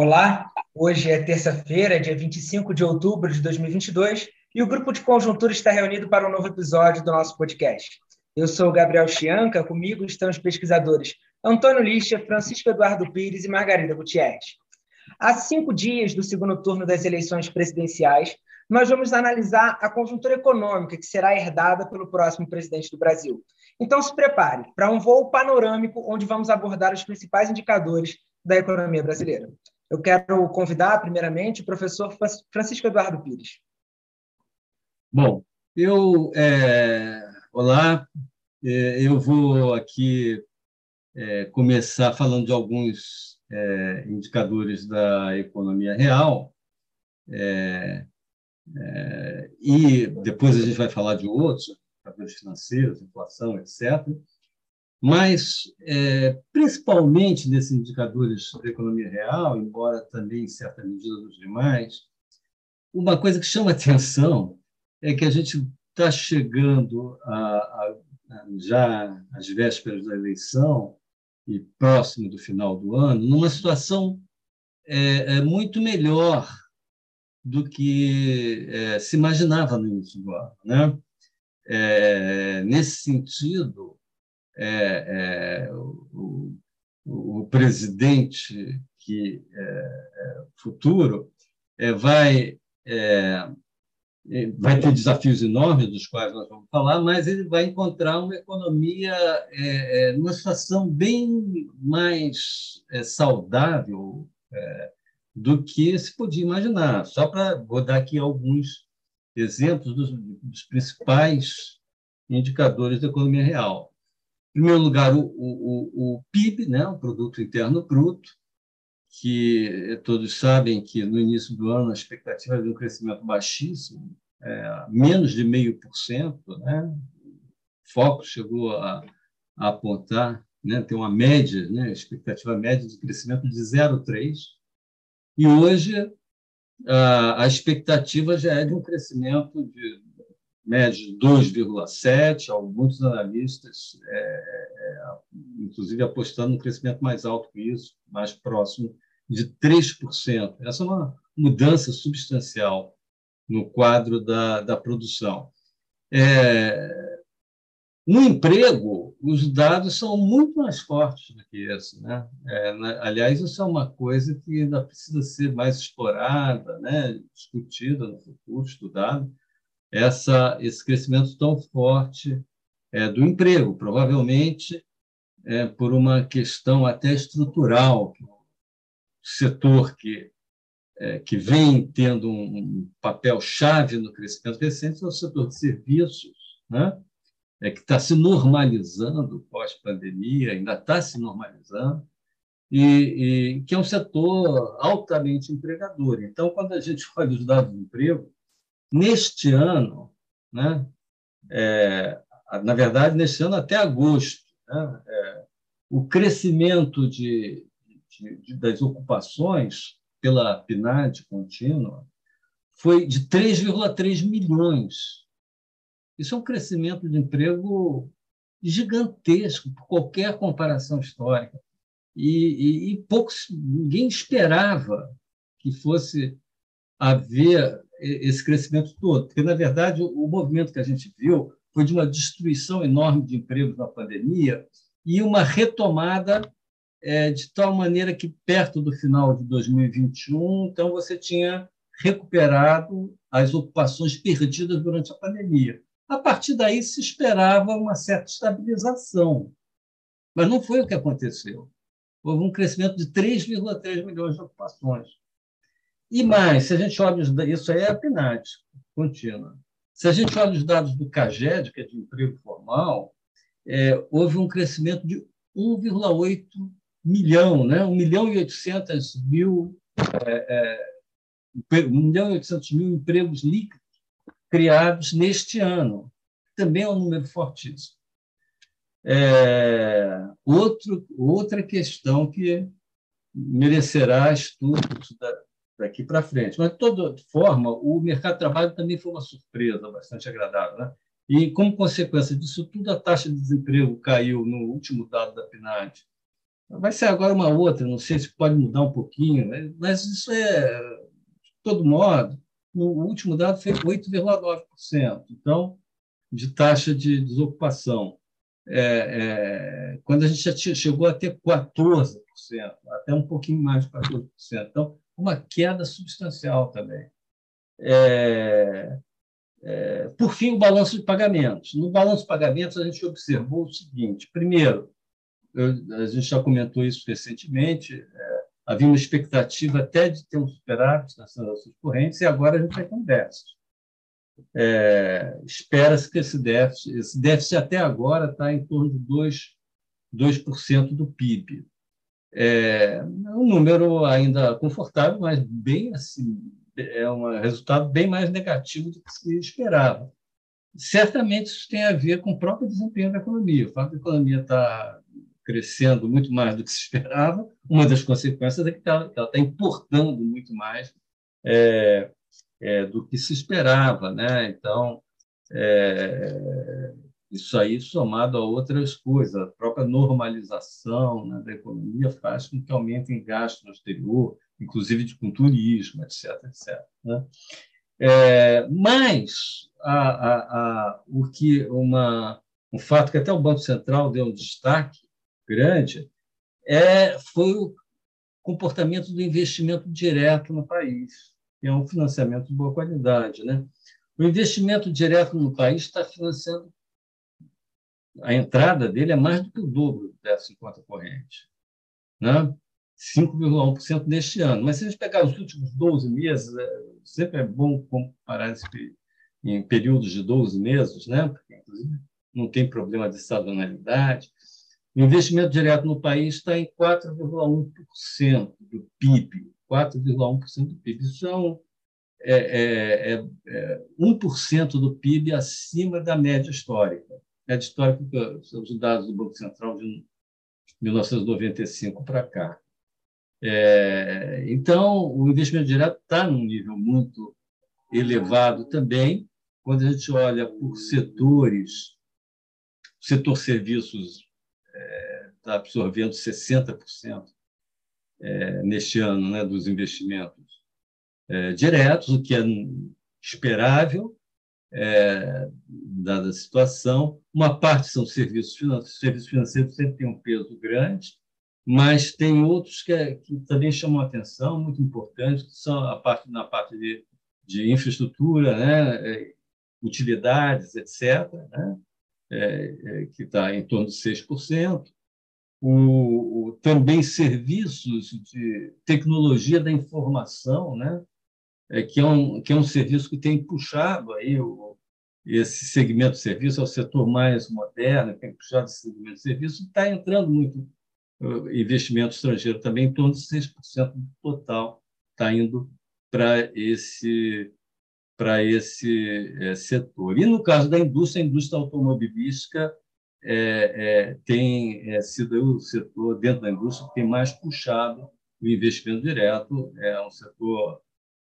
Olá, hoje é terça-feira, dia 25 de outubro de 2022, e o Grupo de Conjuntura está reunido para um novo episódio do nosso podcast. Eu sou Gabriel Chianca, comigo estão os pesquisadores Antônio Lixa, Francisco Eduardo Pires e Margarida Gutierrez. Há cinco dias do segundo turno das eleições presidenciais, nós vamos analisar a conjuntura econômica que será herdada pelo próximo presidente do Brasil. Então, se prepare para um voo panorâmico onde vamos abordar os principais indicadores da economia brasileira. Eu quero convidar, primeiramente, o professor Francisco Eduardo Pires. Bom, eu. É, olá, é, eu vou aqui é, começar falando de alguns é, indicadores da economia real, é, é, e depois a gente vai falar de outros, indicadores financeiros, inflação, etc. Mas, é, principalmente nesses indicadores da economia real, embora também em certa medida dos demais, uma coisa que chama atenção é que a gente está chegando a, a, a, já às vésperas da eleição e próximo do final do ano, numa situação é, é muito melhor do que é, se imaginava no início do ano. Né? É, nesse sentido, é, é, o, o, presidente que é, é, futuro vai vai ter desafios enormes dos quais nós vamos falar, mas ele vai encontrar uma economia é, numa situação bem mais é, saudável é, do que se podia imaginar. Só para vou dar aqui alguns exemplos dos, dos principais indicadores da economia real. Em primeiro lugar, o, o, o PIB, né, o Produto Interno Bruto, que todos sabem que no início do ano a expectativa era de um crescimento baixíssimo, é, menos de 0,5%. Né? O Foco chegou a, a apontar, né, tem uma média, né, expectativa média de crescimento de 0,3%. E hoje a, a expectativa já é de um crescimento de médio de 2,7%, alguns analistas, é, é, inclusive apostando no crescimento mais alto que isso, mais próximo de 3%. Essa é uma mudança substancial no quadro da, da produção. É, no emprego, os dados são muito mais fortes do que esse. Né? É, aliás, isso é uma coisa que ainda precisa ser mais explorada, né? discutida no futuro, estudada, essa, esse crescimento tão forte é, do emprego, provavelmente é, por uma questão até estrutural, setor que, é, que vem tendo um papel chave no crescimento recente é o setor de serviços, né? é, que está se normalizando pós-pandemia, ainda está se normalizando, e, e, que é um setor altamente empregador. Então, quando a gente olha os dados de emprego, neste ano, né, é, na verdade, neste ano até agosto, né, é, o crescimento de, de, de, das ocupações pela PNAD contínua foi de 3,3 milhões. Isso é um crescimento de emprego gigantesco por qualquer comparação histórica. E, e, e ninguém esperava que fosse haver esse crescimento todo, porque, na verdade, o movimento que a gente viu foi de uma destruição enorme de empregos na pandemia e uma retomada é, de tal maneira que, perto do final de 2021, então você tinha recuperado as ocupações perdidas durante a pandemia. A partir daí se esperava uma certa estabilização, mas não foi o que aconteceu. Houve um crescimento de 3,3 milhões de ocupações. E mais, se a gente olha os isso aí é a PNAD contínua. Se a gente olha os dados do CAGED, que é de emprego formal, é, houve um crescimento de 1,8 milhão, né? 1 milhão e 800 mil, é, é, 1 milhão e 800 mil empregos líquidos criados neste ano. Também é um número fortíssimo. É, outro, outra questão que merecerá estudo daqui para frente. Mas, de toda forma, o mercado de trabalho também foi uma surpresa bastante agradável. Né? E, como consequência disso tudo, a taxa de desemprego caiu no último dado da PNAD Vai ser agora uma outra, não sei se pode mudar um pouquinho, mas isso é, de todo modo, o último dado foi 8,9%. Então, de taxa de desocupação. É, é, quando a gente já chegou a ter 14%, até um pouquinho mais de 14%. Então, uma queda substancial também. É, é, por fim, o balanço de pagamentos. No balanço de pagamentos, a gente observou o seguinte: primeiro, eu, a gente já comentou isso recentemente, é, havia uma expectativa até de ter um superávit nas transações correntes, e agora a gente vai um déficit. É, Espera-se que esse déficit, esse déficit até agora está em torno de 2%, 2 do PIB. É um número ainda confortável, mas bem assim, é um resultado bem mais negativo do que se esperava. Certamente isso tem a ver com o próprio desempenho da economia. O fato da economia estar tá crescendo muito mais do que se esperava, uma das consequências é que ela está importando muito mais é, é, do que se esperava. Né? Então, é, isso aí, somado a outras coisas, a própria normalização né, da economia faz com que aumentem gastos no exterior, inclusive de, com turismo, etc. etc né? É, mas a, a, a, o que uma, um fato que até o Banco Central deu um destaque grande é, foi o comportamento do investimento direto no país, que é um financiamento de boa qualidade. Né? O investimento direto no país está financiando a entrada dele é mais do que o dobro dessa conta corrente. Né? 5,1% neste ano. Mas se a gente pegar os últimos 12 meses, é, sempre é bom comparar esse, em períodos de 12 meses, né? porque, inclusive, não tem problema de sazonalidade. O investimento direto no país está em 4,1% do PIB. 4,1% do PIB. Isso é, um, é, é, é 1% do PIB acima da média histórica. A média histórica são os dados do Banco Central de 1995 para cá. É, então, o investimento direto está num nível muito elevado também. Quando a gente olha por setores, o setor serviços está absorvendo 60% é, neste ano né, dos investimentos é, diretos, o que é esperável, é, dada a situação. Uma parte são serviços financeiros, serviços financeiros sempre tem um peso grande, mas tem outros que, é, que também chamam atenção, muito importantes, que são a parte na parte de, de infraestrutura, né, é, utilidades, etc., né, é, é, que está em torno de 6%. O, o, também serviços de tecnologia da informação, né? É, que, é um, que é um serviço que tem puxado aí o, esse segmento de serviço, é o setor mais moderno, tem puxado esse segmento de serviço, está entrando muito uh, investimento estrangeiro também, em torno de 6% do total está indo para esse para esse é, setor. E no caso da indústria, a indústria automobilística é, é, tem é, sido o setor dentro da indústria que tem mais puxado o investimento direto, é um setor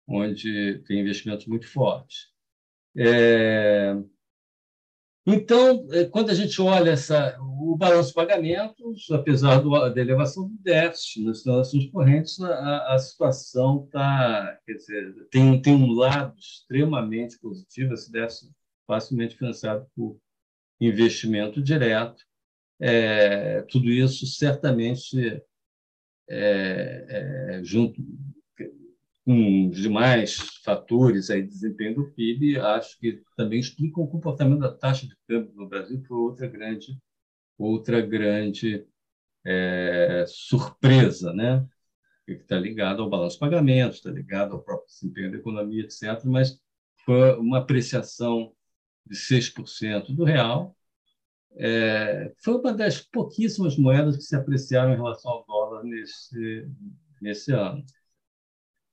onde tem investimentos muito fortes. É, então, é, quando a gente olha essa, o balanço de pagamentos, apesar do, da elevação do déficit nas transações correntes, a, a situação quer dizer, tem, tem um lado extremamente positivo, esse déficit facilmente financiado por investimento direto. É, tudo isso certamente, é, é, junto com os demais fatores aí de desempenho do PIB, acho que também explicam o comportamento da taxa de câmbio no Brasil, que foi outra grande, outra grande é, surpresa, né? que está ligado ao balanço de pagamentos, está ligado ao próprio desempenho da economia, etc. Mas foi uma apreciação de 6% do real. É, foi uma das pouquíssimas moedas que se apreciaram em relação ao dólar nesse, nesse ano.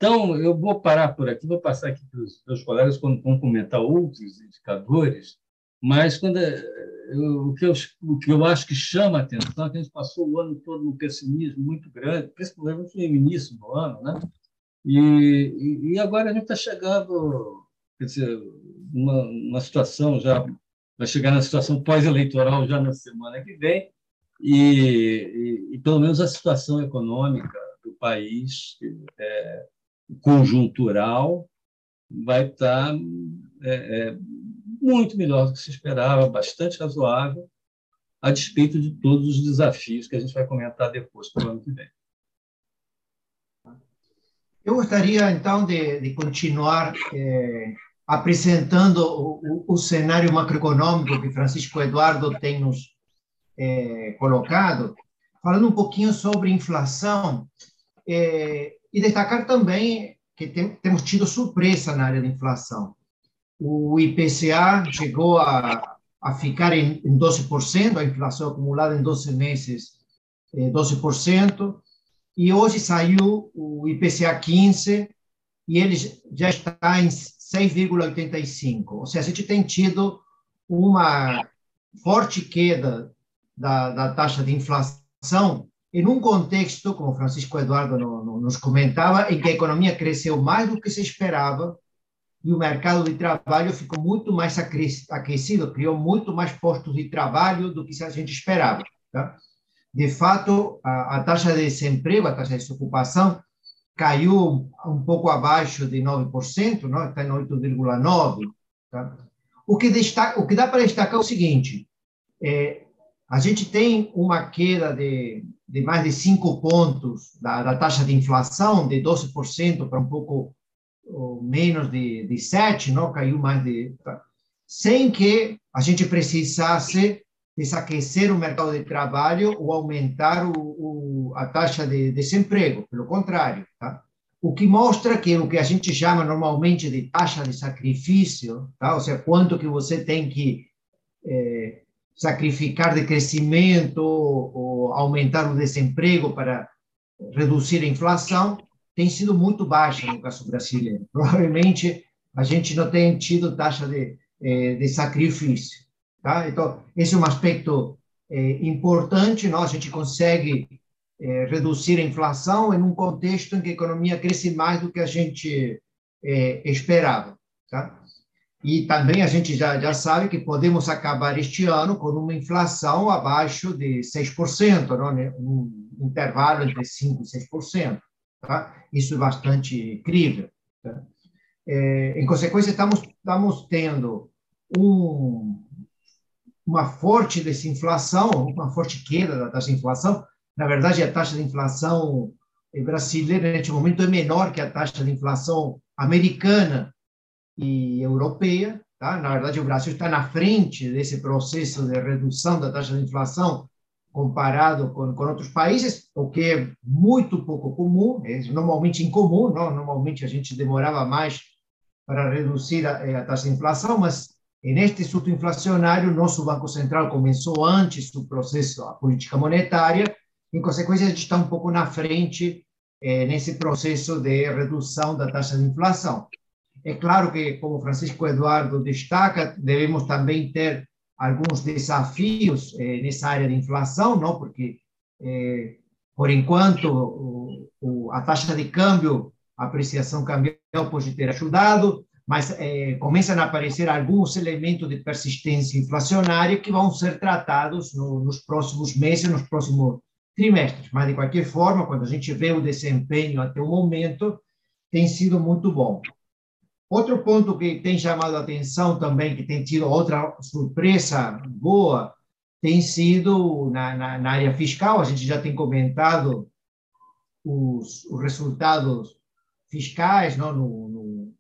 Então, eu vou parar por aqui, vou passar aqui para os meus colegas quando vão comentar outros indicadores, mas quando eu, o, que eu, o que eu acho que chama a atenção é que a gente passou o ano todo num pessimismo muito grande, principalmente no início do ano, né? E, e, e agora a gente está chegando, quer dizer, uma, uma situação já vai chegar na situação pós-eleitoral já na semana que vem, e, e, e, pelo menos a situação econômica do país é, conjuntural vai estar é, é, muito melhor do que se esperava, bastante razoável, a despeito de todos os desafios que a gente vai comentar depois para o ano que vem. Eu gostaria, então, de, de continuar eh, apresentando o, o, cenário macroeconômico que Francisco Eduardo tem nos eh, colocado, falando um pouquinho sobre inflação eh, e destacar também que tem, temos tido surpresa na área de inflação. O IPCA chegou a, a ficar em, em 12%, a inflação acumulada em 12 meses, 12%, e hoje saiu o IPCA 15 e ele já está em 6,85. Ou seja, a gente tem tido uma forte queda da, da taxa de inflação em um contexto, como Francisco Eduardo no, no, nos comentava, em que a economia cresceu mais do que se esperava e o mercado de trabalho ficou muito mais aquecido, criou muito mais postos de trabalho do que a gente esperava. Tá? de fato, a, a taxa de desemprego, a taxa de desocupação, caiu um pouco abaixo de 9%, não? está em 8,9%. Tá? O, que destaca, o que dá para destacar é o seguinte: é, a gente tem uma queda de, de mais de 5 pontos da, da, taxa de inflação, de 12% para um pouco menos de, de 7%, não? caiu mais de. Sem que a gente precisasse desaquecer o mercado de trabalho ou aumentar o, o, a taxa de desemprego, pelo contrário, tá? O que mostra que o que a gente chama normalmente de taxa de sacrifício, tá? ou seja, quanto que você tem que é, sacrificar de crescimento ou, ou aumentar o desemprego para reduzir a inflação, tem sido muito baixa no caso brasileiro. Provavelmente a gente não tem tido taxa de, é, de sacrifício. Tá? Então, esse é um aspecto é, importante, não? a gente consegue é, reduzir a inflação em um contexto em que a economia cresce mais do que a gente é, esperava. Tá? E também a gente já, já sabe que podemos acabar este ano com uma inflação abaixo de 6%, não? Né? um intervalo entre 5% e 6%. Tá? Isso é bastante crível. Tá? É, em consequência, estamos, estamos tendo um, uma forte desinflação, uma forte queda da taxa de inflação. Na verdade, a taxa de inflação brasileira, neste momento, é menor que a taxa de inflação americana e europeia. Tá? Na verdade, o Brasil está na frente desse processo de redução da taxa de inflação comparado com, com outros países, o que é muito pouco comum, é normalmente incomum, não? normalmente a gente demorava mais para reduzir a, a taxa de inflação, mas Neste surto inflacionário, nosso Banco Central começou antes do processo, a política monetária, em consequência, a gente está um pouco na frente eh, nesse processo de redução da taxa de inflação. É claro que, como Francisco Eduardo destaca, devemos também ter alguns desafios eh, nessa área de inflação, não? porque, eh, por enquanto, o, o, a taxa de câmbio, a apreciação cambial pode ter ajudado, mas é, começam a aparecer alguns elementos de persistência inflacionária que vão ser tratados no, nos próximos meses, nos próximos trimestres. Mas, de qualquer forma, quando a gente vê o desempenho até o momento, tem sido muito bom. Outro ponto que tem chamado a atenção também, que tem tido outra surpresa boa, tem sido na, na, na área fiscal. A gente já tem comentado os, os resultados fiscais não, no,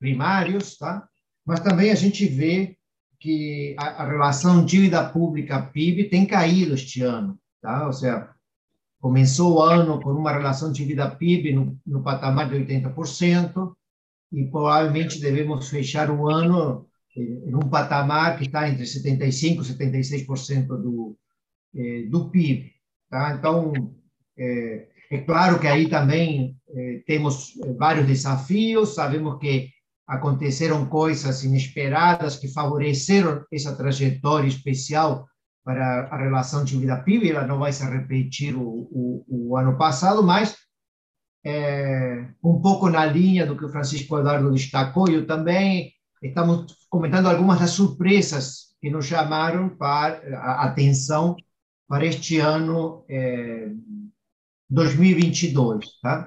primários, tá? mas também a gente vê que a, a relação dívida pública-PIB tem caído este ano. Tá? Ou seja, começou o ano com uma relação dívida-PIB no, no patamar de 80%, e provavelmente devemos fechar o ano em um patamar que está entre 75% e 76% do, eh, do PIB. Tá? Então, é, é, claro que aí também eh, temos vários desafios, sabemos que aconteceram coisas inesperadas que favoreceram essa trajetória especial para a relação de vida PIB, ela não vai se repetir o, o, o ano passado, mas é, um pouco na linha do que o Francisco Eduardo destacou, eu também estamos comentando algumas das surpresas que nos chamaram para a atenção para este ano é, 2022. Tá?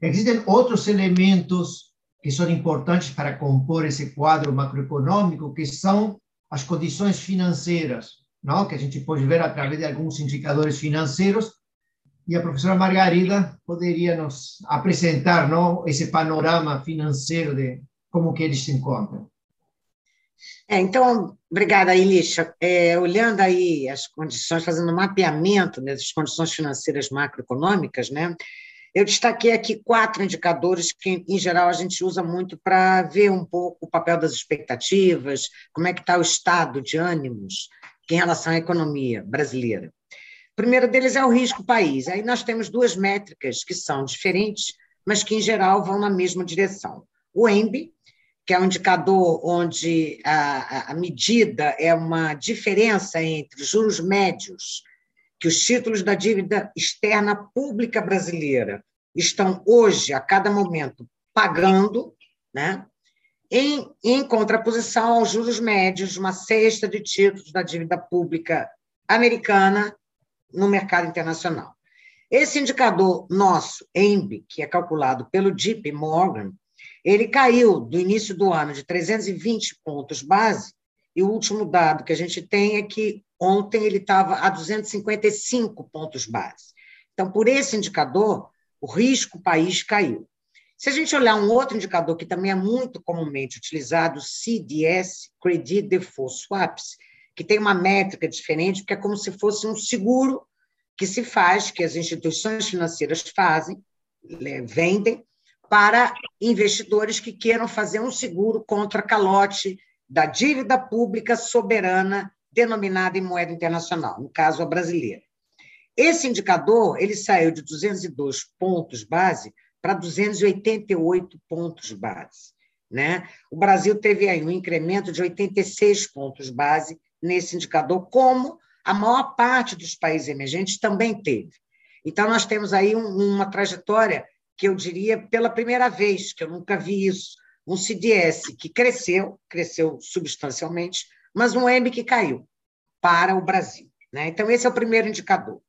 Existem outros elementos que são importantes para compor esse quadro macroeconômico, que são as condições financeiras, não? que a gente pode ver através de alguns indicadores financeiros, e a professora Margarida poderia nos apresentar não, esse panorama financeiro de como que eles se encontram. É, então, obrigada, Elisha. É, olhando aí as condições, fazendo um mapeamento das condições financeiras macroeconômicas, né, eu destaquei aqui quatro indicadores que, em geral, a gente usa muito para ver um pouco o papel das expectativas, como é que está o estado de ânimos em relação à economia brasileira. Primeiro deles é o risco país. Aí nós temos duas métricas que são diferentes, mas que, em geral, vão na mesma direção. O EMB, que é um indicador onde a, a medida é uma diferença entre juros médios, que os títulos da dívida externa pública brasileira estão hoje, a cada momento, pagando, né? em, em contraposição aos juros médios uma cesta de títulos da dívida pública americana no mercado internacional. Esse indicador nosso, EMB, que é calculado pelo JP Morgan, ele caiu do início do ano de 320 pontos base, e o último dado que a gente tem é que ontem ele estava a 255 pontos base. Então, por esse indicador, o risco país caiu. Se a gente olhar um outro indicador que também é muito comumente utilizado, CDS, Credit Default Swaps, que tem uma métrica diferente, porque é como se fosse um seguro que se faz, que as instituições financeiras fazem, vendem, para investidores que queiram fazer um seguro contra calote da dívida pública soberana denominada em moeda internacional, no caso a brasileira. Esse indicador ele saiu de 202 pontos base para 288 pontos base. Né? O Brasil teve aí um incremento de 86 pontos base nesse indicador, como a maior parte dos países emergentes também teve. Então, nós temos aí um, uma trajetória que eu diria pela primeira vez, que eu nunca vi isso, um CDS que cresceu, cresceu substancialmente, mas um M que caiu para o Brasil. Né? Então, esse é o primeiro indicador.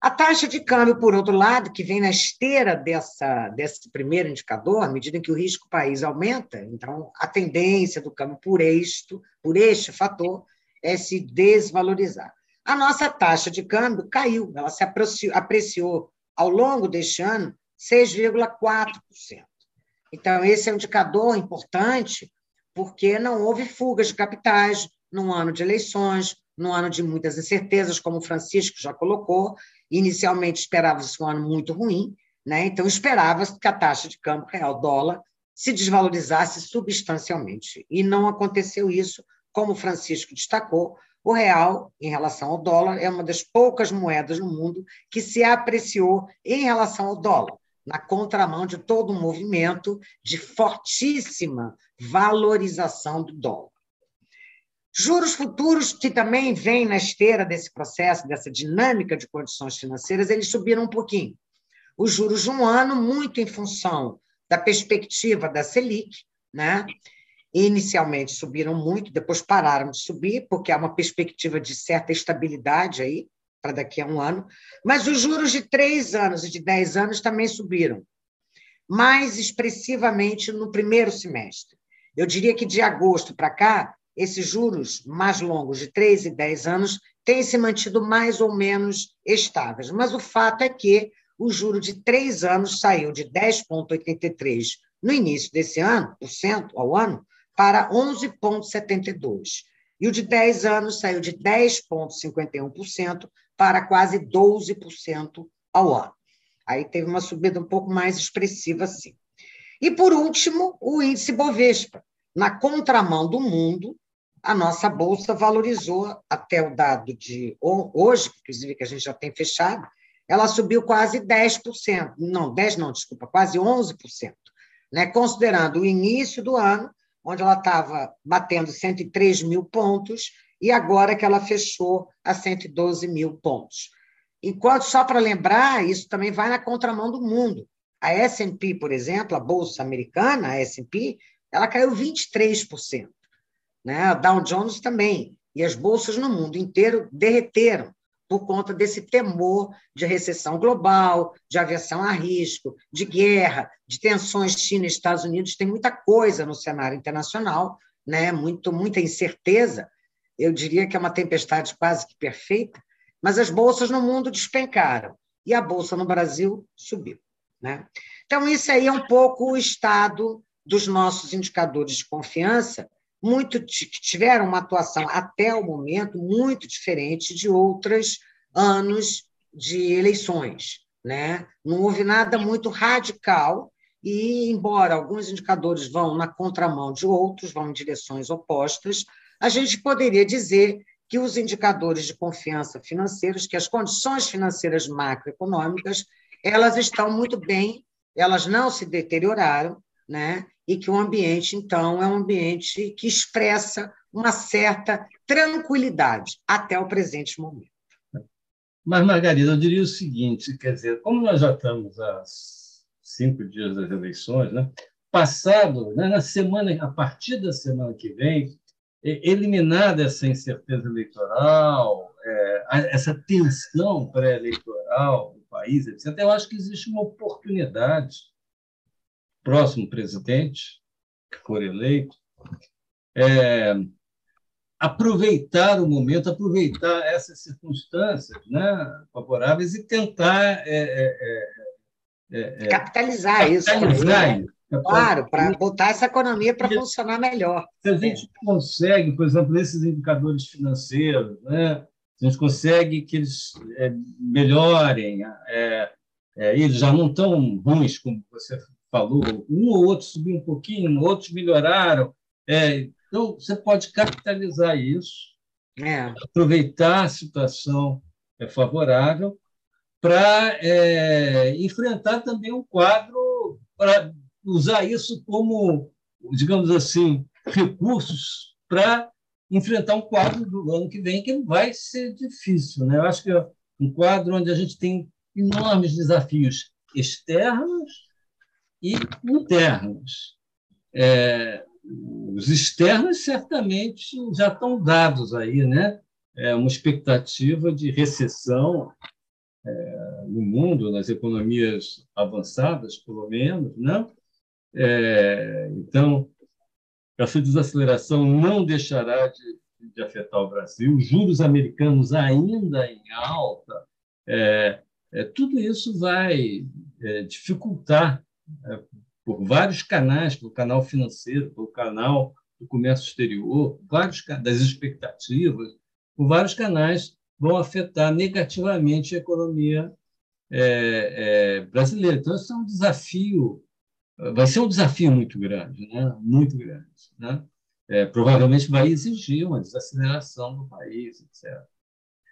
A taxa de câmbio, por outro lado, que vem na esteira dessa, desse primeiro indicador, à medida que o risco país aumenta, então a tendência do câmbio por este, por este fator é se desvalorizar. A nossa taxa de câmbio caiu, ela se apreciou, apreciou ao longo deste ano 6,4%. Então, esse é um indicador importante, porque não houve fugas de capitais num ano de eleições, num ano de muitas incertezas, como o Francisco já colocou. Inicialmente esperava-se um ano muito ruim, né? então esperava-se que a taxa de câmbio real-dólar se desvalorizasse substancialmente. E não aconteceu isso, como Francisco destacou, o real, em relação ao dólar, é uma das poucas moedas no mundo que se apreciou em relação ao dólar na contramão de todo um movimento de fortíssima valorização do dólar. Juros futuros, que também vêm na esteira desse processo, dessa dinâmica de condições financeiras, eles subiram um pouquinho. Os juros de um ano, muito em função da perspectiva da Selic, né? inicialmente subiram muito, depois pararam de subir, porque há uma perspectiva de certa estabilidade aí, para daqui a um ano, mas os juros de três anos e de dez anos também subiram, mais expressivamente no primeiro semestre. Eu diria que de agosto para cá, esses juros mais longos, de três e dez anos, têm se mantido mais ou menos estáveis. Mas o fato é que o juro de três anos saiu de 10,83 no início desse ano, por cento ao ano, para 11,72. E o de 10 anos saiu de 10,51% para quase 12% ao ano. Aí teve uma subida um pouco mais expressiva, sim. E, por último, o índice Bovespa. Na contramão do mundo, a nossa bolsa valorizou até o dado de hoje, inclusive que a gente já tem fechado, ela subiu quase 10%. Não, 10 não, desculpa, quase 11%. Né? Considerando o início do ano, onde ela estava batendo 103 mil pontos, e agora que ela fechou a 112 mil pontos. Enquanto, só para lembrar, isso também vai na contramão do mundo. A S&P, por exemplo, a bolsa americana, a S&P, ela caiu 23%. Né? A Dow Jones também. E as bolsas no mundo inteiro derreteram por conta desse temor de recessão global, de aversão a risco, de guerra, de tensões China e Estados Unidos. Tem muita coisa no cenário internacional, né? Muito, muita incerteza. Eu diria que é uma tempestade quase que perfeita, mas as bolsas no mundo despencaram e a bolsa no Brasil subiu. Né? Então, isso aí é um pouco o estado dos nossos indicadores de confiança, muito que tiveram uma atuação até o momento muito diferente de outros anos de eleições. Né? Não houve nada muito radical, e, embora alguns indicadores vão na contramão de outros, vão em direções opostas, a gente poderia dizer que os indicadores de confiança financeiros, que as condições financeiras macroeconômicas, elas estão muito bem, elas não se deterioraram, né? E que o ambiente, então, é um ambiente que expressa uma certa tranquilidade até o presente momento. Mas, Margarida, eu diria o seguinte: quer dizer, como nós já estamos há cinco dias das eleições, né? passado, né, na semana, a partir da semana que vem, eliminada essa incerteza eleitoral, é, essa tensão pré-eleitoral do país, etc., eu acho que existe uma oportunidade próximo presidente, que for eleito, é, aproveitar o momento, aproveitar essas circunstâncias né, favoráveis e tentar é, é, é, é capitalizar, isso. Capitalizar isso. Claro, para botar essa economia para funcionar melhor. Se a gente consegue, por exemplo, esses indicadores financeiros, né, se a gente consegue que eles melhorem, eles já não tão ruins como você falou, um ou outro subiu um pouquinho, outros melhoraram. É, então, você pode capitalizar isso, é. aproveitar a situação é, favorável para é, enfrentar também um quadro, para usar isso como, digamos assim, recursos para enfrentar um quadro do ano que vem que vai ser difícil. Né? Eu acho que é um quadro onde a gente tem enormes desafios externos e internos. É, os externos certamente já estão dados aí, né? É uma expectativa de recessão é, no mundo, nas economias avançadas, pelo menos, né? É, então, essa desaceleração não deixará de, de, afetar o Brasil. Os juros americanos ainda em alta, é, é tudo isso vai é, dificultar é, por vários canais, pelo canal financeiro, pelo canal do comércio exterior, vários das expectativas, por vários canais vão afetar negativamente a economia é, é, brasileira. Então, isso é um desafio, vai ser um desafio muito grande, né? muito grande. Né? É, provavelmente vai exigir uma desaceleração do país, etc.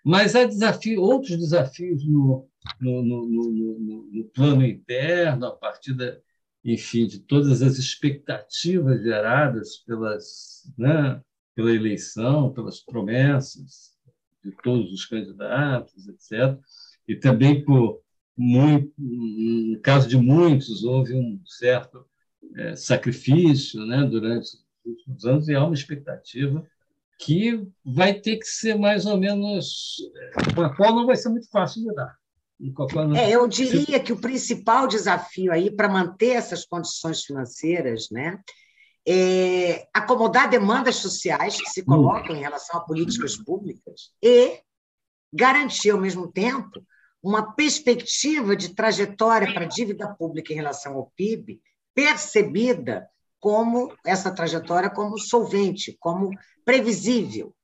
Mas há desafio, outros desafios no, no, no, no, no plano interno, a partir da, enfim, de todas as expectativas geradas pelas, né, pela eleição, pelas promessas de todos os candidatos, etc. E também por muito, no caso de muitos, houve um certo é, sacrifício né, durante os últimos anos e há uma expectativa que vai ter que ser mais ou menos, com a qual não vai ser muito fácil de dar. É, eu diria que o principal desafio aí para manter essas condições financeiras, né, é acomodar demandas sociais que se colocam em relação a políticas públicas e garantir, ao mesmo tempo, uma perspectiva de trajetória para a dívida pública em relação ao PIB percebida como essa trajetória como solvente, como previsível,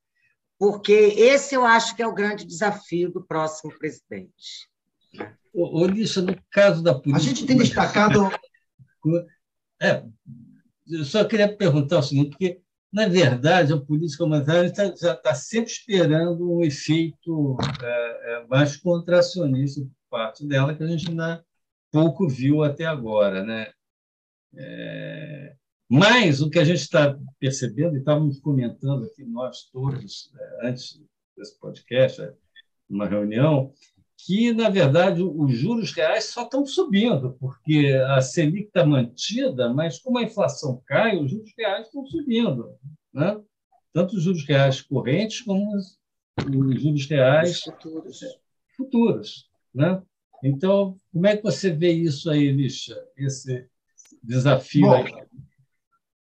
porque esse eu acho que é o grande desafio do próximo presidente. Olissa, no caso da política. A gente tem destacado. É, eu só queria perguntar o seguinte, porque, na verdade, a política monetária tá, já está sempre esperando um efeito é, é, mais contracionista por parte dela, que a gente ainda pouco viu até agora. Né? É, mas o que a gente está percebendo, e estávamos comentando aqui nós todos, é, antes desse podcast, é, numa reunião, que, na verdade, os juros reais só estão subindo, porque a Selic está mantida, mas como a inflação cai, os juros reais estão subindo. Né? Tanto os juros reais correntes como os, os juros reais futuros. futuros né? Então, como é que você vê isso aí, Lixa, esse desafio Bom, aí?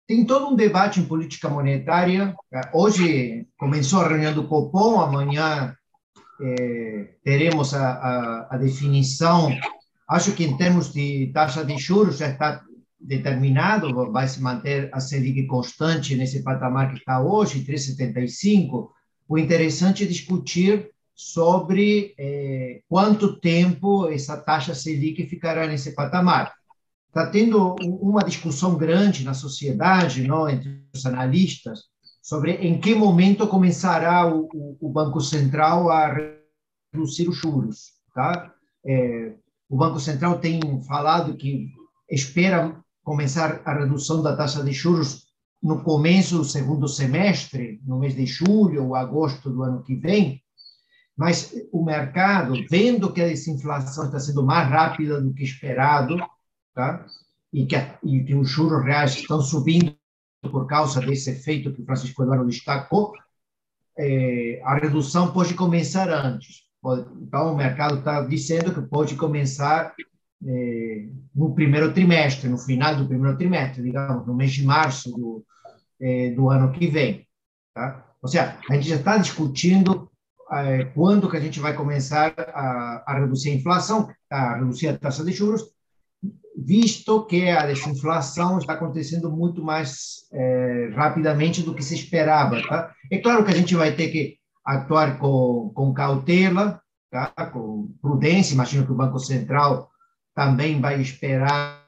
Tem todo um debate em política monetária. Hoje começou a reunião do Copom, amanhã é, teremos a, a, a, definição. Acho que em termos de taxa de juros já está determinado, vai se manter a Selic constante nesse patamar que está hoje, 3,75. O interessante é discutir sobre é, quanto tempo essa taxa Selic ficará nesse patamar está tendo uma discussão grande na sociedade, não, entre os analistas, sobre em que momento começará o, o Banco Central a reduzir os juros. Tá? É, o Banco Central tem falado que espera começar a redução da taxa de juros no começo do segundo semestre, no mês de julho ou agosto do ano que vem, mas o mercado, vendo que a desinflação está sendo mais rápida do que esperado, tá? e, que, e os juros reais estão subindo por causa desse efeito que o Francisco Eduardo destacou, é, a redução pode começar antes. Então, o mercado está dizendo que pode começar é, no primeiro trimestre, no final do primeiro trimestre, digamos, no mês de março do, é, do ano que vem. Tá? Ou seja, a gente já está discutindo quando que a gente vai começar a, a reduzir a inflação, a reduzir a taxa de juros, visto que a desinflação está acontecendo muito mais é, rapidamente do que se esperava. Tá? É claro que a gente vai ter que atuar com, com cautela, tá? com prudência. Imagino que o Banco Central também vai esperar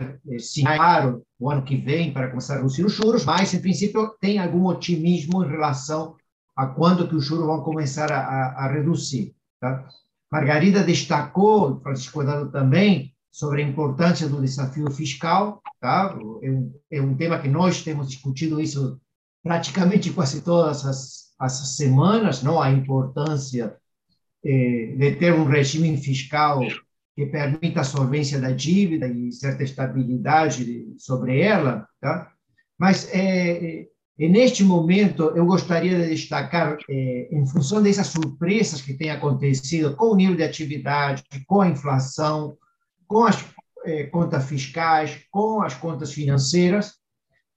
é, sinal o ano que vem para começar a reduzir os juros, mas, em princípio, tem algum otimismo em relação a quando que os juros vão começar a, a, a reduzir. Tá? Margarida destacou, Francisco Dado também, sobre a importância do desafio fiscal, tá? É um, é um tema que nós temos discutido isso praticamente quase todas as, as semanas, não? A importância eh, de ter um regime fiscal que permita a solvência da dívida e certa estabilidade sobre ela, tá? Mas é, é, neste momento eu gostaria de destacar, é, em função dessas surpresas que têm acontecido com o nível de atividade, com a inflação, com as eh, contas fiscais, com as contas financeiras,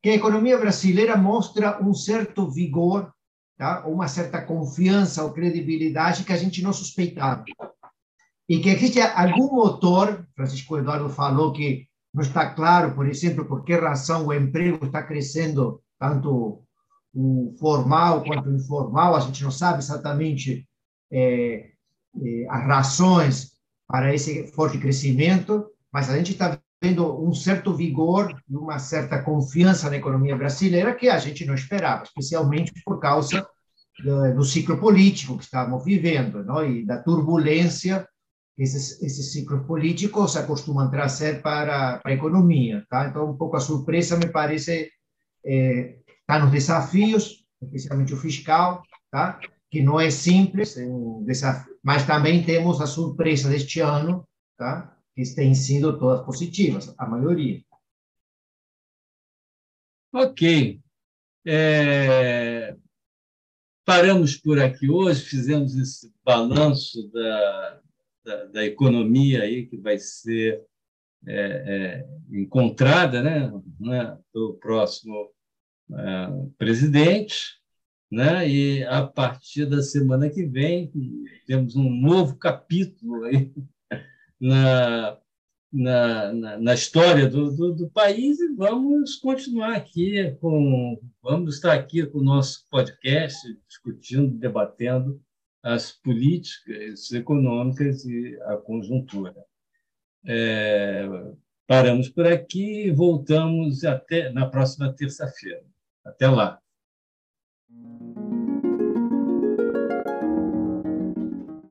que a economia brasileira mostra um certo vigor, tá? uma certa confiança ou credibilidade que a gente não suspeitava. E que existe algum motor, Francisco Eduardo falou que não está claro, por exemplo, por que razão o emprego está crescendo, tanto o formal quanto o informal, a gente não sabe exatamente é, é, as razões para esse forte crescimento, mas a gente está vendo um certo vigor e uma certa confiança na economia brasileira que a gente não esperava, especialmente por causa do, ciclo político que estamos vivendo, não? e da turbulência que esses, esses ciclos políticos acostumam trazer para, para a economia. Tá? Então, um pouco a surpresa, me parece, é, está nos desafios, especialmente o fiscal, tá? Que não é simples, é um desafio, mas também temos a surpresa deste ano, tá? que têm sido todas positivas, a maioria. Ok. É... Paramos por aqui hoje, fizemos esse balanço da, da, da economia aí que vai ser é, é, encontrada né, né, do próximo é, presidente né? E a partir da semana que vem temos um novo capítulo aí na, na, na, na história do, do, do, país e vamos continuar aqui com vamos estar aqui com o nosso podcast discutindo, debatendo as políticas econômicas e a conjuntura. É, paramos por aqui e voltamos até na próxima terça-feira. Até lá.